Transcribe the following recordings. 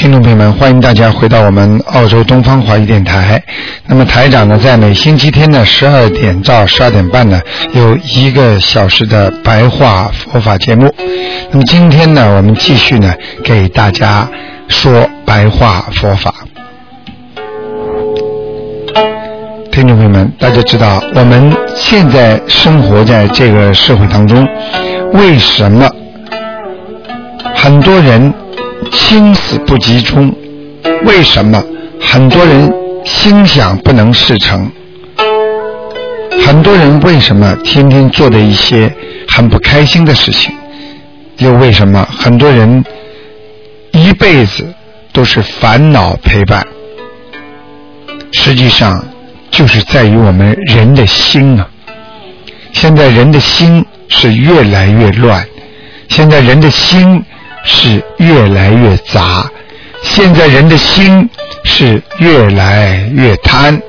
听众朋友们，欢迎大家回到我们澳洲东方华语电台。那么台长呢，在每星期天的十二点到十二点半呢，有一个小时的白话佛法节目。那么今天呢，我们继续呢，给大家说白话佛法。听众朋友们，大家知道我们现在生活在这个社会当中，为什么很多人心思不集中？为什么很多人心想不能事成？很多人为什么天天做的一些很不开心的事情？又为什么很多人一辈子都是烦恼陪伴？实际上。就是在于我们人的心啊！现在人的心是越来越乱，现在人的心是越来越杂，现在人的心是越来越贪，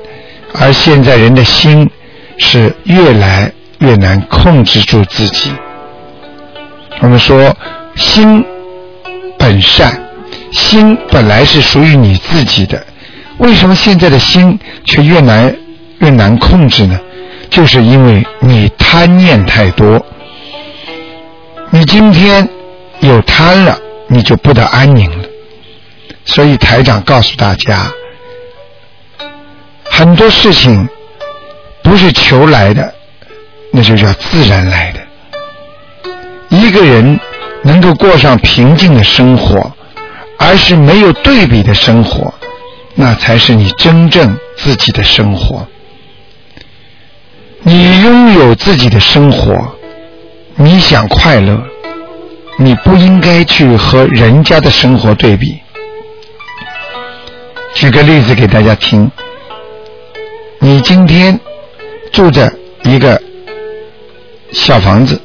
而现在人的心是越来越难控制住自己。我们说，心本善，心本来是属于你自己的。为什么现在的心却越难越难控制呢？就是因为你贪念太多。你今天有贪了，你就不得安宁了。所以台长告诉大家，很多事情不是求来的，那就叫自然来的。一个人能够过上平静的生活，而是没有对比的生活。那才是你真正自己的生活。你拥有自己的生活，你想快乐，你不应该去和人家的生活对比。举个例子给大家听：你今天住着一个小房子，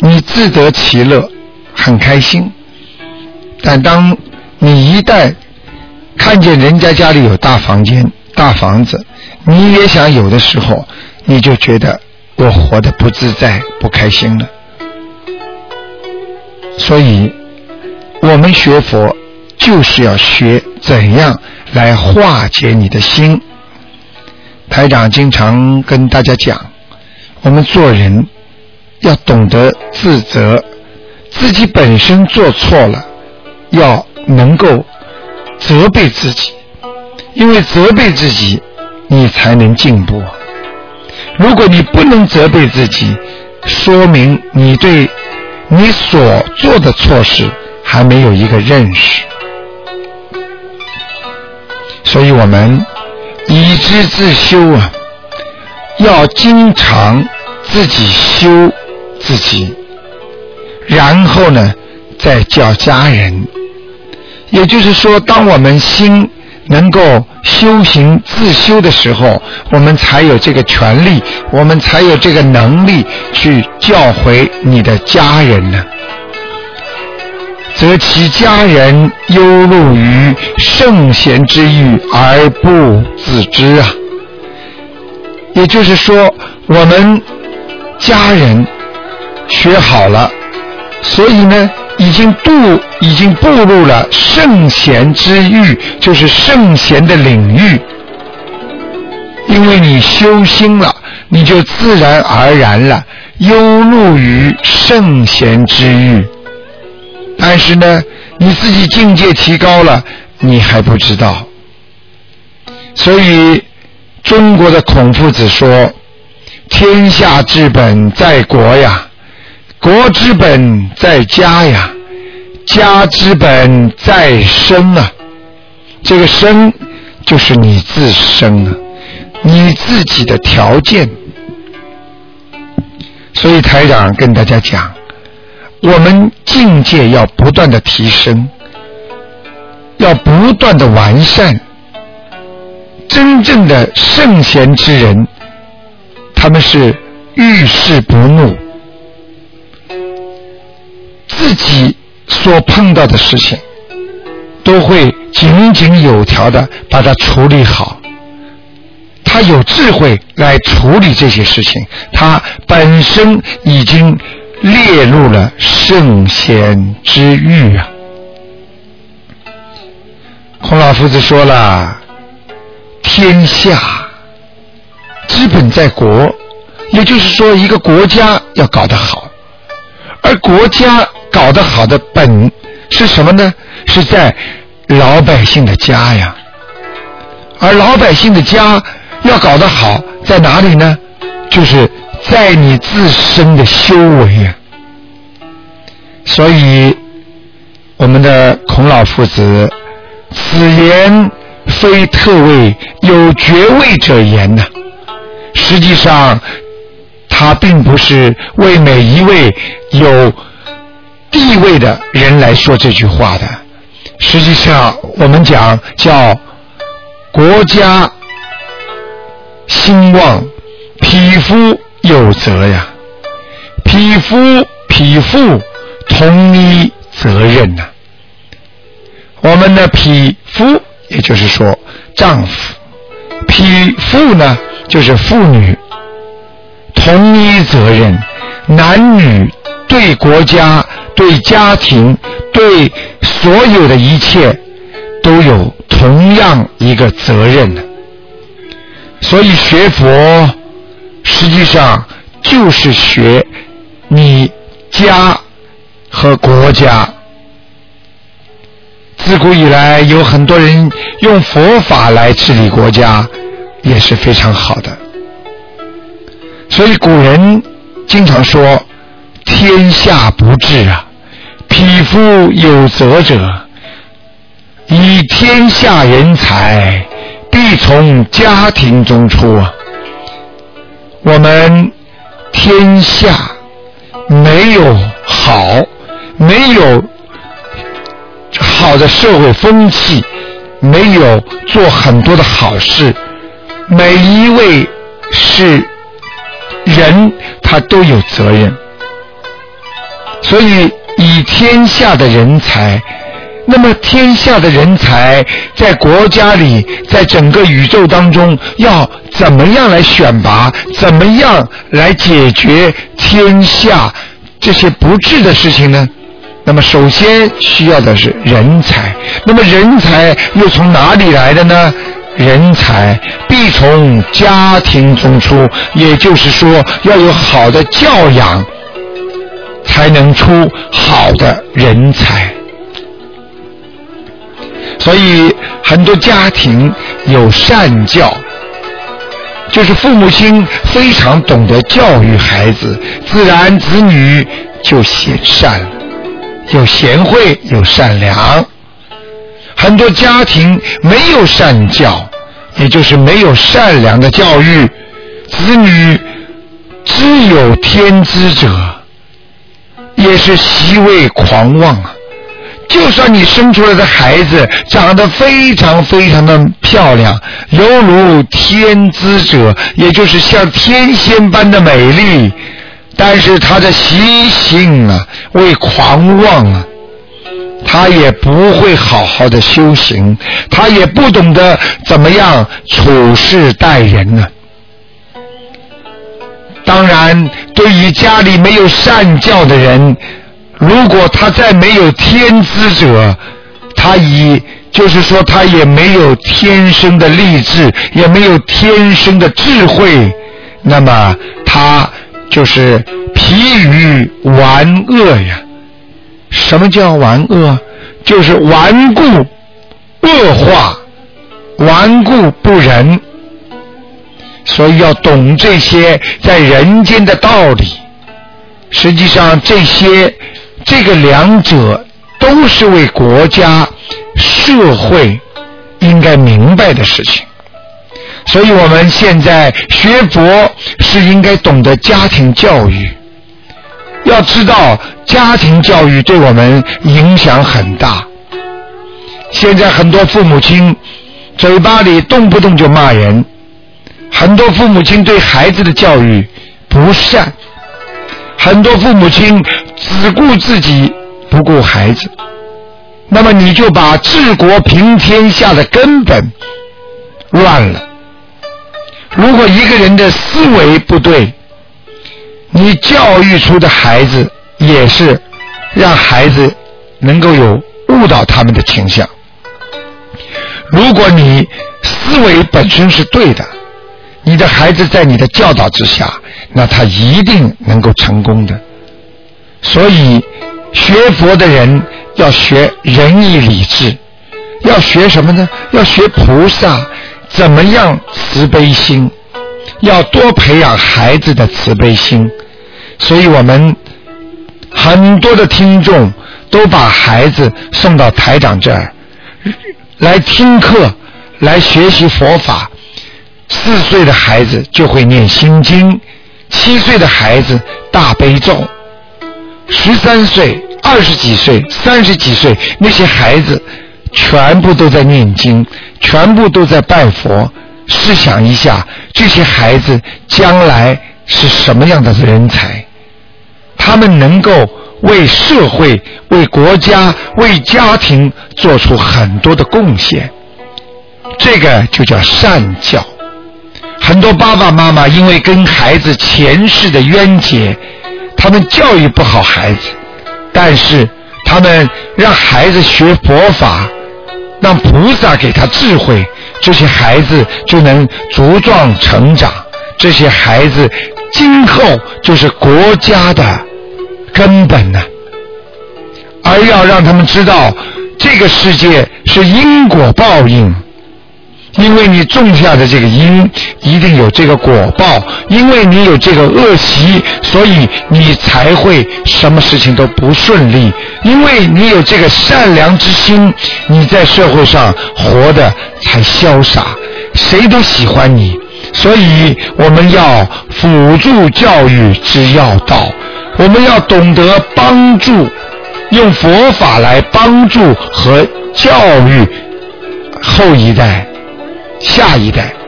你自得其乐，很开心。但当你一旦看见人家家里有大房间、大房子，你也想有的时候，你就觉得我活得不自在、不开心了。所以，我们学佛就是要学怎样来化解你的心。台长经常跟大家讲，我们做人要懂得自责，自己本身做错了，要能够。责备自己，因为责备自己，你才能进步。如果你不能责备自己，说明你对你所做的错事还没有一个认识。所以我们以知自修啊，要经常自己修自己，然后呢，再教家人。也就是说，当我们心能够修行自修的时候，我们才有这个权利，我们才有这个能力去教诲你的家人呢。则其家人忧怒于圣贤之欲而不自知啊。也就是说，我们家人学好了，所以呢。已经步已经步入了圣贤之域，就是圣贤的领域。因为你修心了，你就自然而然了，悠入于圣贤之域。但是呢，你自己境界提高了，你还不知道。所以，中国的孔夫子说：“天下之本在国呀。”国之本在家呀，家之本在身啊。这个身就是你自身啊，你自己的条件。所以台长跟大家讲，我们境界要不断的提升，要不断的完善。真正的圣贤之人，他们是遇事不怒，自己所碰到的事情，都会井井有条的把它处理好。他有智慧来处理这些事情，他本身已经列入了圣贤之域啊。孔老夫子说了：“天下之本在国，也就是说，一个国家要搞得好，而国家搞得好的本是什么呢？是在老百姓的家呀，而老百姓的家。”要搞得好，在哪里呢？就是在你自身的修为呀。所以，我们的孔老夫子，此言非特为有爵位者言呐。实际上，他并不是为每一位有地位的人来说这句话的。实际上，我们讲叫国家。兴旺，匹夫有责呀，匹夫匹妇同一责任呐。我们的匹夫，也就是说丈夫，匹妇呢，就是妇女，同一责任，男女对国家、对家庭、对所有的一切，都有同样一个责任的。所以学佛，实际上就是学你家和国家。自古以来，有很多人用佛法来治理国家，也是非常好的。所以古人经常说：“天下不治啊，匹夫有责者，以天下人才。”必从家庭中出啊！我们天下没有好，没有好的社会风气，没有做很多的好事。每一位是人，他都有责任。所以，以天下的人才。那么，天下的人才在国家里，在整个宇宙当中，要怎么样来选拔？怎么样来解决天下这些不治的事情呢？那么，首先需要的是人才。那么，人才又从哪里来的呢？人才必从家庭中出，也就是说，要有好的教养，才能出好的人才。所以很多家庭有善教，就是父母亲非常懂得教育孩子，自然子女就贤善了，有贤惠，有善良。很多家庭没有善教，也就是没有善良的教育，子女只有天资者，也是习为狂妄啊。就算你生出来的孩子长得非常非常的漂亮，犹如天资者，也就是像天仙般的美丽，但是他的习性啊，为狂妄啊，他也不会好好的修行，他也不懂得怎么样处事待人呢。当然，对于家里没有善教的人。如果他再没有天资者，他以就是说他也没有天生的励志，也没有天生的智慧，那么他就是疲于顽恶呀。什么叫顽恶？就是顽固、恶化、顽固不仁。所以要懂这些在人间的道理。实际上这些。这个两者都是为国家、社会应该明白的事情，所以我们现在学佛是应该懂得家庭教育，要知道，家庭教育对我们影响很大。现在很多父母亲嘴巴里动不动就骂人，很多父母亲对孩子的教育不善，很多父母亲只顾自己不顾孩子，那么你就把治国平天下的根本乱了。如果一个人的思维不对，你教育出的孩子也是让孩子能够有误导他们的倾向。如果你思维本身是对的，你的孩子在你的教导之下，那他一定能够成功的。所以，学佛的人要学仁义礼智，要学什么呢？要学菩萨怎么样慈悲心，要多培养孩子的慈悲心。所以我们很多的听众都把孩子送到台长这儿。来听课，来学习佛法。四岁的孩子就会念心经，七岁的孩子大悲咒，十三岁、二十几岁、三十几岁那些孩子，全部都在念经，全部都在拜佛。试想一下，这些孩子将来是什么样的人才？他们能够。为社会、为国家、为家庭做出很多的贡献，这个就叫善教。很多爸爸妈妈因为跟孩子前世的冤结，他们教育不好孩子，但是他们让孩子学佛法，让菩萨给他智慧，这些孩子就能茁壮成长。这些孩子今后就是国家的。根本呢，而要让他们知道，这个世界是因果报应，因为你种下的这个因，一定有这个果报，因为你有这个恶习，所以你才会什么事情都不顺利，因为你有这个善良之心，你在社会上活的才潇洒，谁都喜欢你，所以我们要辅助教育之要道。我们要懂得帮助，用佛法来帮助和教育后一代、下一代。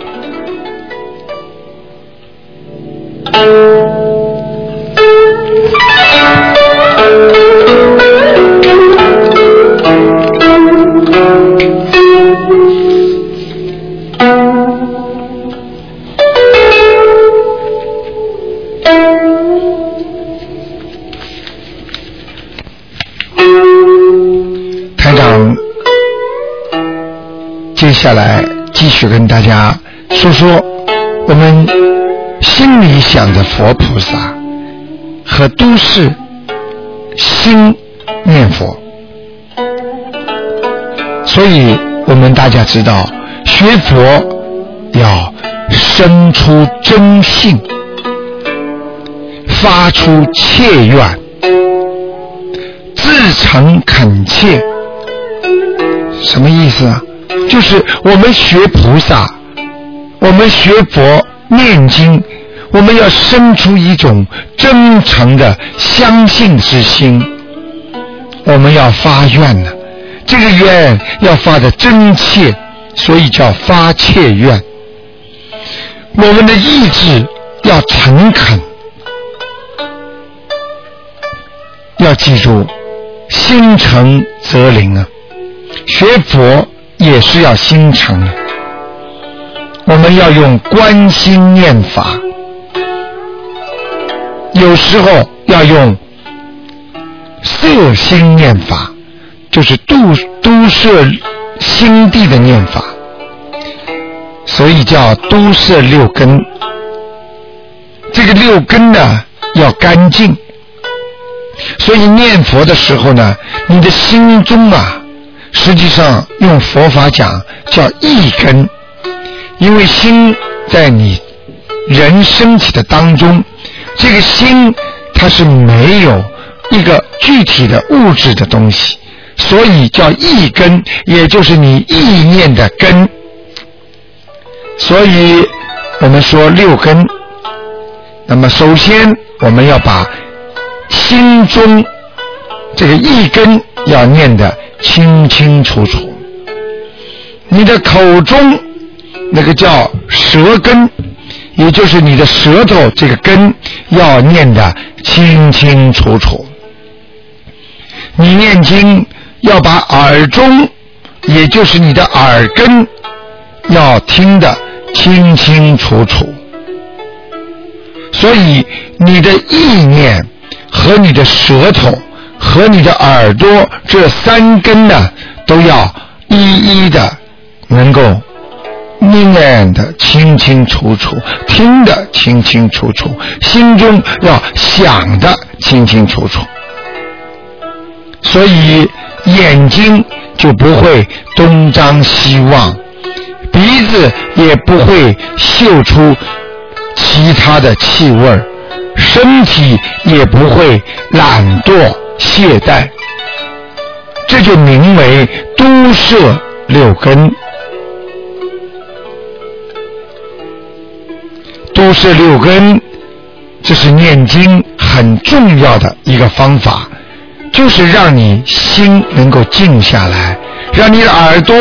接下来续跟大家说说我们心里想的佛菩萨和都市心念佛，所以我们大家知道学佛要生出真性，发出切愿，自诚恳切，什么意思啊？就是我们学菩萨，我们学佛念经，我们要生出一种真诚的相信之心。我们要发愿呢，这个愿要发的真切，所以叫发切愿。我们的意志要诚恳，要记住，心诚则灵啊，学佛。也是要心诚，我们要用观心念法，有时候要用色心念法，就是度都摄心地的念法，所以叫都摄六根。这个六根呢要干净，所以念佛的时候呢，你的心中啊。实际上，用佛法讲叫一根，因为心在你人身体的当中，这个心它是没有一个具体的物质的东西，所以叫一根，也就是你意念的根。所以我们说六根，那么首先我们要把心中这个一根要念的清清楚楚，你的口中那个叫舌根，也就是你的舌头这个根要念得清清楚楚。你念经要把耳中，也就是你的耳根，要听得清清楚楚。所以你的意念和你的舌头和你的耳朵这三根呢，都要一一的能够念得清清楚楚，听得清清楚楚，心中要想的清清楚楚。所以眼睛就不会东张西望，鼻子也不会嗅出其他的气味，身体也不会懒惰懈怠，这就名为都摄六根。都摄六根，这是念经很重要的一个方法。就是让你心能够静下来，让你的耳朵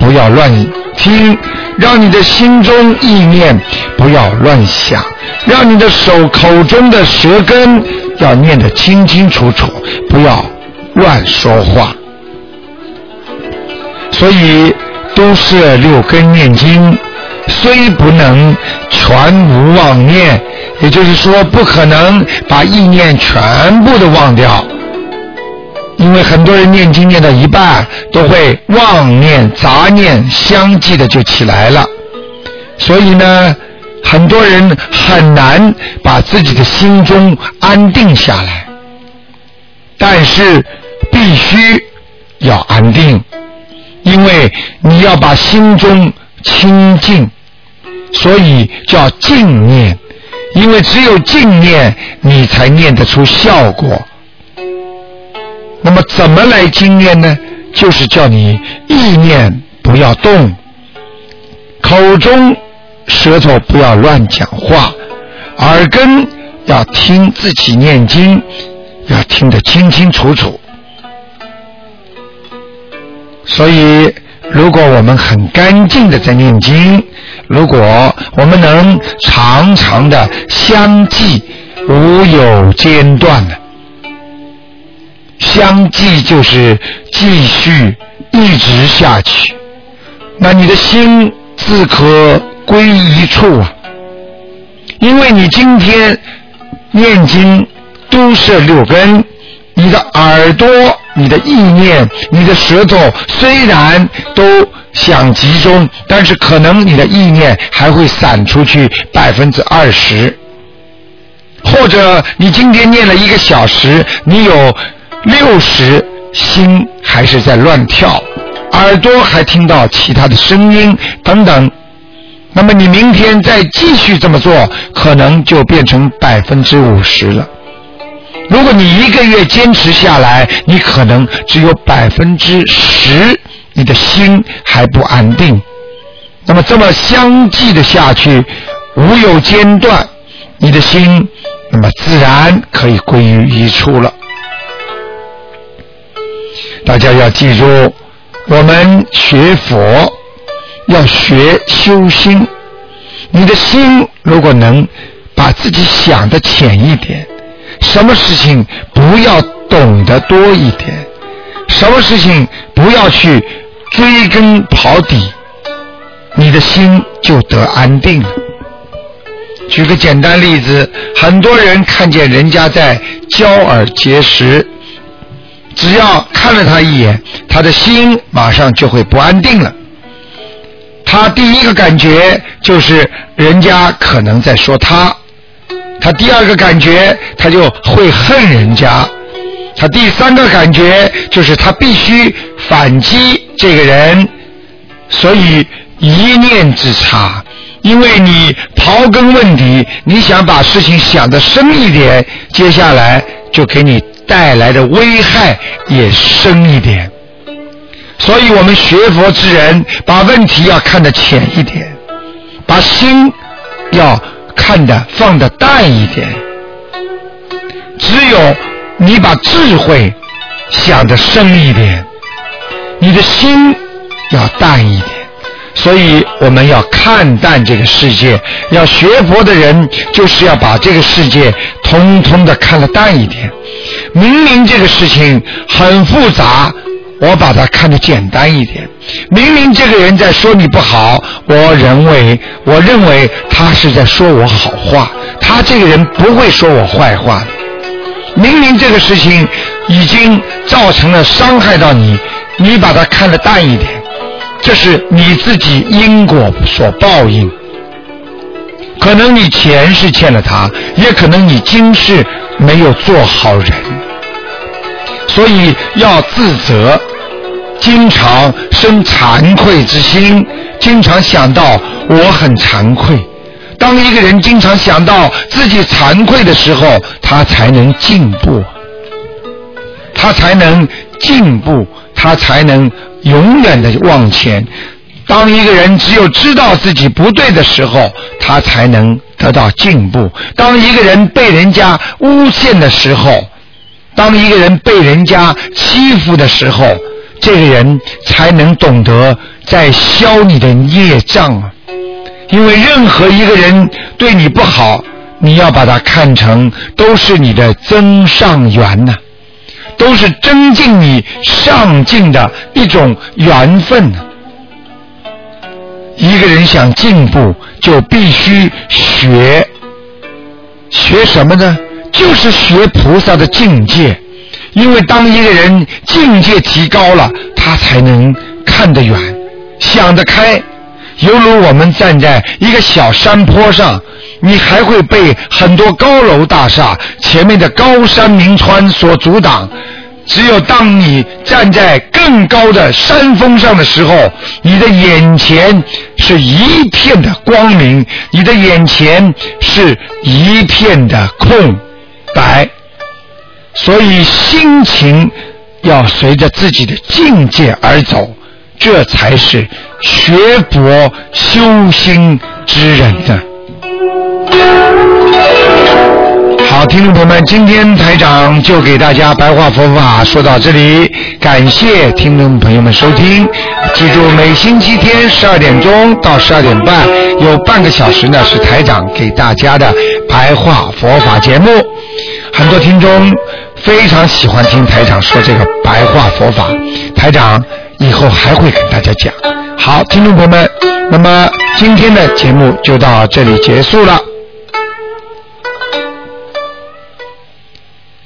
不要乱听，让你的心中意念不要乱想，让你的手口中的舌根要念得清清楚楚，不要乱说话。所以都是六根念经，虽不能全无妄念。也就是说，不可能把意念全部都忘掉，因为很多人念经念到一半，都会妄念、杂念相继的就起来了。所以呢，很多人很难把自己的心中安定下来。但是必须要安定，因为你要把心中清净，所以叫静念。因为只有静念，你才念得出效果。那么怎么来经验呢？就是叫你意念不要动，口中舌头不要乱讲话，耳根要听自己念经，要听得清清楚楚。所以。如果我们很干净的在念经，如果我们能常常的相继无有间断的，相继就是继续一直下去，那你的心自可归一处啊，因为你今天念经都是六根，你的耳朵。你的意念，你的舌头虽然都想集中，但是可能你的意念还会散出去百分之二十，或者你今天念了一个小时，你有六十心还是在乱跳，耳朵还听到其他的声音等等，那么你明天再继续这么做，可能就变成百分之五十了。如果你一个月坚持下来，你可能只有百分之十，你的心还不安定。那么这么相继的下去，无有间断，你的心那么自然可以归于一处了。大家要记住，我们学佛要学修心。你的心如果能把自己想的浅一点。什么事情不要懂得多一点？什么事情不要去追根刨底？你的心就得安定了。举个简单例子，很多人看见人家在交耳结舌，只要看了他一眼，他的心马上就会不安定了。他第一个感觉就是人家可能在说他。他第二个感觉，他就会恨人家；他第三个感觉就是他必须反击这个人。所以一念之差，因为你刨根问底，你想把事情想得深一点，接下来就给你带来的危害也深一点。所以我们学佛之人，把问题要看得浅一点，把心要。看的放的淡一点，只有你把智慧想得深一点，你的心要淡一点。所以我们要看淡这个世界，要学佛的人就是要把这个世界通通的看得淡一点。明明这个事情很复杂，我把它看得简单一点。明明这个人在说你不好，我认为我认为他是在说我好话，他这个人不会说我坏话的。明明这个事情已经造成了伤害到你，你把它看得淡一点。这是你自己因果所报应，可能你前世欠了他，也可能你今世没有做好人，所以要自责，经常生惭愧之心，经常想到我很惭愧。当一个人经常想到自己惭愧的时候，他才能进步，他才能进步，他才能。永远的往前。当一个人只有知道自己不对的时候，他才能得到进步。当一个人被人家诬陷的时候，当一个人被人家欺负的时候，这个人才能懂得在消你的业障啊！因为任何一个人对你不好，你要把它看成都是你的增上缘呐。都是增进你上进的一种缘分呢。一个人想进步，就必须学，学什么呢？就是学菩萨的境界。因为当一个人境界提高了，他才能看得远，想得开。犹如我们站在一个小山坡上，你还会被很多高楼大厦前面的高山名川所阻挡。只有当你站在更高的山峰上的时候，你的眼前是一片的光明，你的眼前是一片的空白。所以心情要随着自己的境界而走，这才是学佛修心之人的。好，听众朋友们，今天台长就给大家白话佛法说到这里，感谢听众朋友们收听。记住，每星期天十二点钟到十二点半有半个小时呢，是台长给大家的白话佛法节目。很多听众非常喜欢听台长说这个白话佛法，台长以后还会给大家讲。好，听众朋友们，那么今天的节目就到这里结束了。